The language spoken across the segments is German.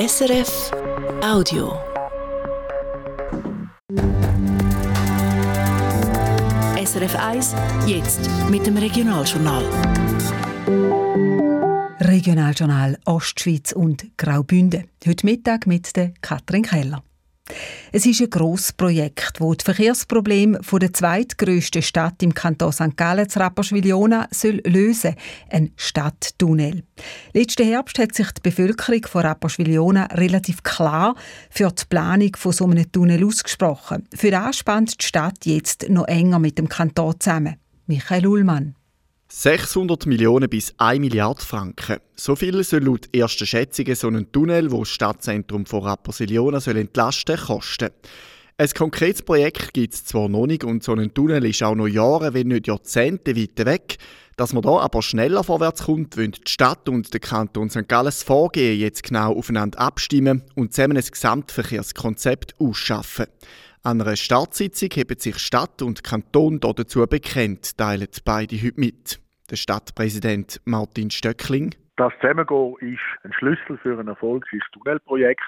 SRF Audio. SRF 1, jetzt mit dem Regionaljournal. Regionaljournal Ostschweiz und Graubünden. Heute Mittag mit der Katrin Keller. Es ist ein grosses Projekt, das die Verkehrsprobleme der zweitgrößten Stadt im Kanton St. Gallen, Rapperswil-Jona, soll lösen Ein Stadttunnel. Letzten Herbst hat sich die Bevölkerung von Rapperswil-Jona relativ klar für die Planung von so einem Tunnel ausgesprochen. Für das spannt die Stadt jetzt noch enger mit dem Kanton zusammen. Michael Ullmann. 600 Millionen bis 1 Milliarde Franken. So viel soll laut ersten Schätzungen so ein Tunnel, wo das Stadtzentrum von Rapperswil-Jona soll entlasten, kosten. Ein konkretes Projekt gibt es zwar noch nicht und so ein Tunnel ist auch noch Jahre, wenn nicht Jahrzehnte weit weg. Dass man da aber schneller vorwärts kommt, wollen die Stadt und der Kanton St. Gallen Vorgehen jetzt genau aufeinander abstimmen und zusammen ein Gesamtverkehrskonzept ausschaffen. An einer Startsitzung haben sich Stadt und Kanton dazu bekennt, teilen beide heute mit. Der Stadtpräsident Martin Stöckling. Das Zusammengehen ist ein Schlüssel für ein erfolgreiches Tunnelprojekt.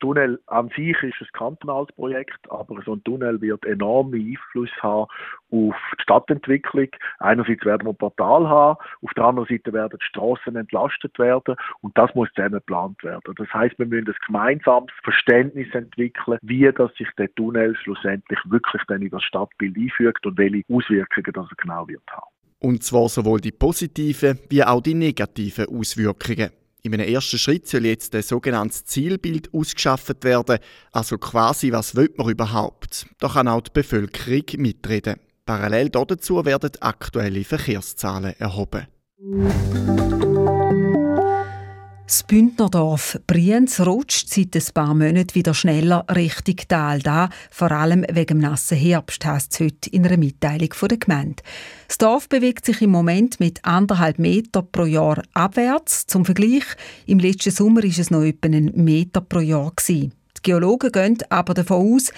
Tunnel an sich ist ein kantonales Projekt, aber so ein Tunnel wird enormen Einfluss haben auf die Stadtentwicklung. Einerseits werden wir ein Portal haben, auf der anderen Seite werden die Straßen entlastet werden und das muss zusammen geplant werden. Das heißt, wir müssen ein gemeinsames Verständnis entwickeln, wie das sich der Tunnel schlussendlich wirklich dann in das Stadtbild einfügt und welche Auswirkungen das er genau wird haben. Und zwar sowohl die positiven wie auch die negativen Auswirkungen. In einem ersten Schritt soll jetzt ein sogenanntes Zielbild ausgeschafft werden, also quasi, was will man überhaupt. Da kann auch die Bevölkerung mitreden. Parallel dazu werden aktuelle Verkehrszahlen erhoben. Das Bündnerdorf Brienz rutscht seit ein paar Monaten wieder schneller Richtung Tal. Da vor allem wegen dem nassen Herbst, heisst es heute in einer Mitteilung der Gemeinde. Das Dorf bewegt sich im Moment mit anderthalb Meter pro Jahr abwärts. Zum Vergleich, im letzten Sommer war es noch etwa einen Meter pro Jahr. Die Geologen gehen aber davon aus,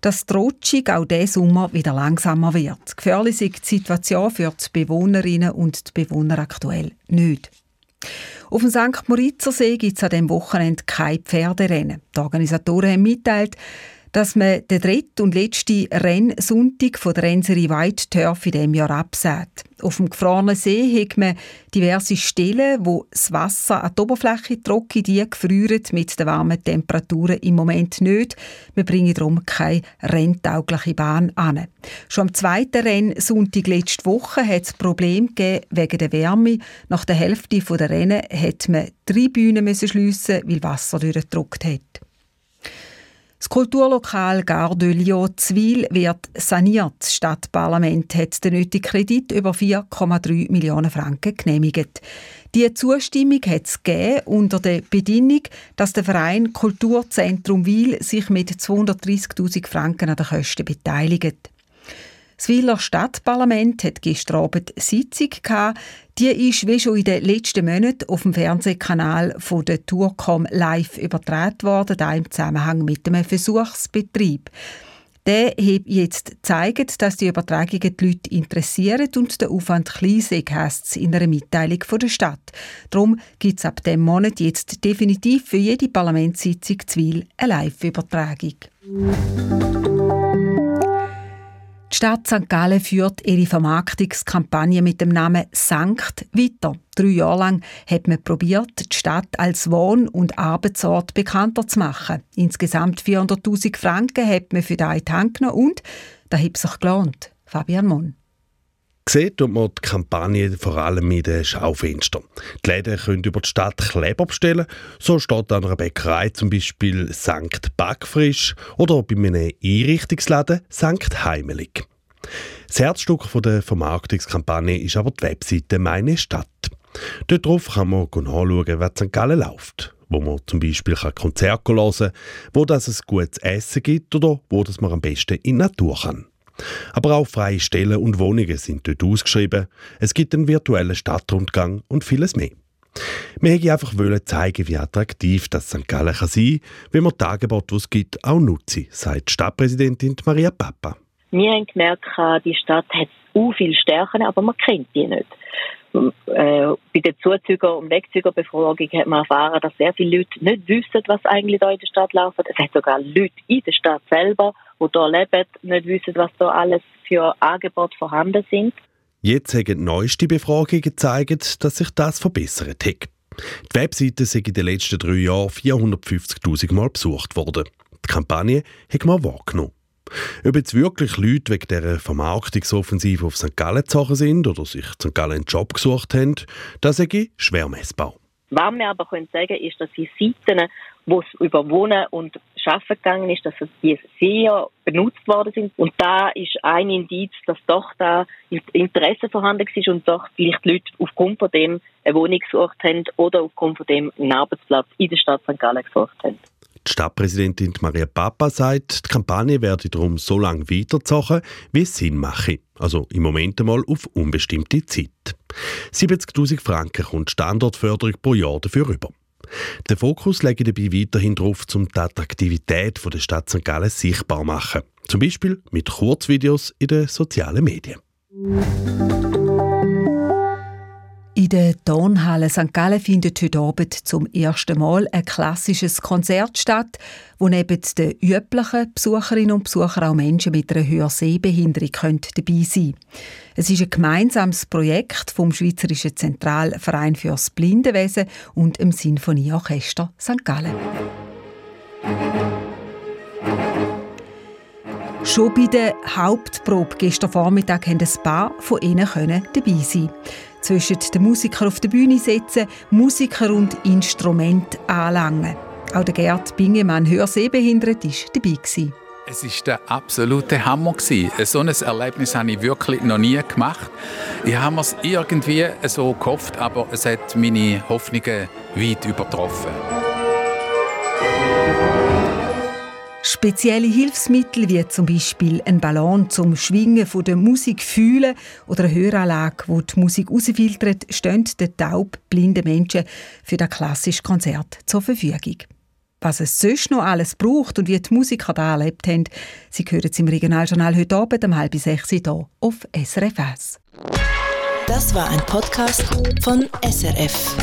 dass die Rutschung auch diesen Sommer wieder langsamer wird. Gefährlich ist die Situation für die Bewohnerinnen und die Bewohner aktuell nicht. Auf dem St. Moritzer See gibt es an diesem Wochenende kein Pferderennen. Die Organisatoren haben mitteilt, dass man den dritten und letzten Rennsonntag von der Renserie White Turf in diesem Jahr absät. Auf dem gefrorenen See hat man diverse Stellen, wo das Wasser an die Oberfläche trocken, die gefrieren mit den warmen Temperaturen im Moment nicht. Wir bringen darum keine renntaugliche Bahn an. Schon am zweiten Rennsonntag letzte Woche hat es Probleme gegeben wegen der Wärme. Nach der Hälfte der Rennen musste man drei Bühnen schliessen, weil Wasser durchgedruckt hat. Das Kulturlokal Gare de Lyon Zwil wird saniert. Das Stadtparlament hat den nötigen Kredit über 4,3 Millionen Franken genehmigt. Die Zustimmung hat es unter der Bedingung, dass der Verein Kulturzentrum Wil sich mit 230.000 Franken an den Kosten beteiligt. Das Wieler Stadtparlament hat gestern Abend Sitzung gehabt. Die ist wie schon in den letzten Monaten auf dem Fernsehkanal von der Tourcom live übertragen worden, da im Zusammenhang mit einem Versuchsbetrieb. Der hat jetzt gezeigt, dass die Übertragungen die Leute interessieren und der Aufwand klein sei, heisst in einer Mitteilung der Stadt. Darum gibt es ab dem Monat jetzt definitiv für jede Parlamentssitzung Zwil eine Live-Übertragung. Die Stadt St. Gallen führt ihre Vermarktungskampagne mit dem Namen Sankt weiter. Drei Jahre lang hat man probiert, die Stadt als Wohn- und Arbeitsort bekannter zu machen. Insgesamt 400.000 Franken hat man für die Hand genommen und da hat sich gelohnt. Fabian Sieht man die Kampagne vor allem in den Schaufenstern. Die Läden können über die Stadt Kleber bestellen. So steht an einer Bäckerei zum Beispiel Sankt Backfrisch oder bei einem Einrichtungsladen Sankt Heimelig. Das Herzstück der Vermarktungskampagne ist aber die Webseite «Meine Stadt». Dort drauf kann man nachschauen, was in St. Gallen läuft. Wo man zum Beispiel Konzerte hören kann, wo es gutes Essen gibt oder wo man am besten in die Natur kann. Aber auch freie Stellen und Wohnungen sind dort ausgeschrieben. Es gibt einen virtuellen Stadtrundgang und vieles mehr. Wir wollten einfach zeigen, wie attraktiv das St. Gallen kann sein kann, wenn man die Angebote, die es gibt, auch nutzen, sagt Stadtpräsidentin Maria Papa. Wir haben gemerkt, die Stadt hat so viele Stärken, aber man kennt die nicht. Äh, bei der Zuzüger- und Wegzügerbefragung hat man erfahren, dass sehr viele Leute nicht wissen, was eigentlich da in der Stadt läuft. Es hat sogar Leute in der Stadt selber, die hier leben, nicht wissen, was da alles für Angebote vorhanden sind. Jetzt haben neueste Befragungen gezeigt, dass sich das verbessert hat. Die Webseite ist in den letzten drei Jahren 450.000 Mal besucht worden. Die Kampagne hat man wahrgenommen. Ob jetzt wirklich Leute wegen dieser Vermarktungsoffensive auf St. Gallen gezogen sind oder sich St. Gallen einen Job gesucht haben, das ist schwer messbar. Was wir aber können sagen ist, dass die Seiten, wo es über Wohnen und Arbeiten gegangen ist, dass die sehr benutzt worden sind. Und da ist ein Indiz, dass doch da Interesse vorhanden ist und doch vielleicht Leute aufgrund von dem eine Wohnung gesucht haben oder aufgrund von dem einen Arbeitsplatz in der Stadt St. Gallen gesucht haben. Die Stadtpräsidentin Maria Papa sagt, die Kampagne werde darum so lange weitergezogen, wie es Sinn mache. Also im Moment einmal auf unbestimmte Zeit. 70.000 Franken kommt Standortförderung pro Jahr dafür über. Der Fokus lege dabei weiterhin darauf, um die Attraktivität der Stadt St. Gallen sichtbar zu machen. Zum Beispiel mit Kurzvideos in den sozialen Medien. In der Tonhalle St. Gallen findet heute Abend zum ersten Mal ein klassisches Konzert statt, wo neben den üblichen Besucherinnen und Besuchern auch Menschen mit einer Hörsehbehinderung dabei sein können. Es ist ein gemeinsames Projekt vom Schweizerischen Zentralverein fürs Blindenwesen und dem Sinfonieorchester St. Gallen. Schon bei der Hauptprobe gestern Vormittag konnten ein paar von ihnen dabei sein zwischen den Musikern auf der Bühne setzen, Musiker und Instrument anlangen. Auch der Gerd Bingemann, hörsehbehindert, war dabei. Gewesen. Es war der absolute Hammer. So ein Erlebnis habe ich wirklich noch nie gemacht. Ich habe es irgendwie so gehofft, aber es hat meine Hoffnungen weit übertroffen. Spezielle Hilfsmittel wie zum Beispiel ein Ballon zum Schwingen von der Musik fühlen oder eine Höranlage, wo die Musik rausfiltert, stehen den taub blinden Menschen für das klassische Konzert zur Verfügung. Was es sonst noch alles braucht und wie die Musiker da erlebt haben, Sie hören es im Regionaljournal heute Abend um halb sechs hier auf SRF 1. Das war ein Podcast von SRF.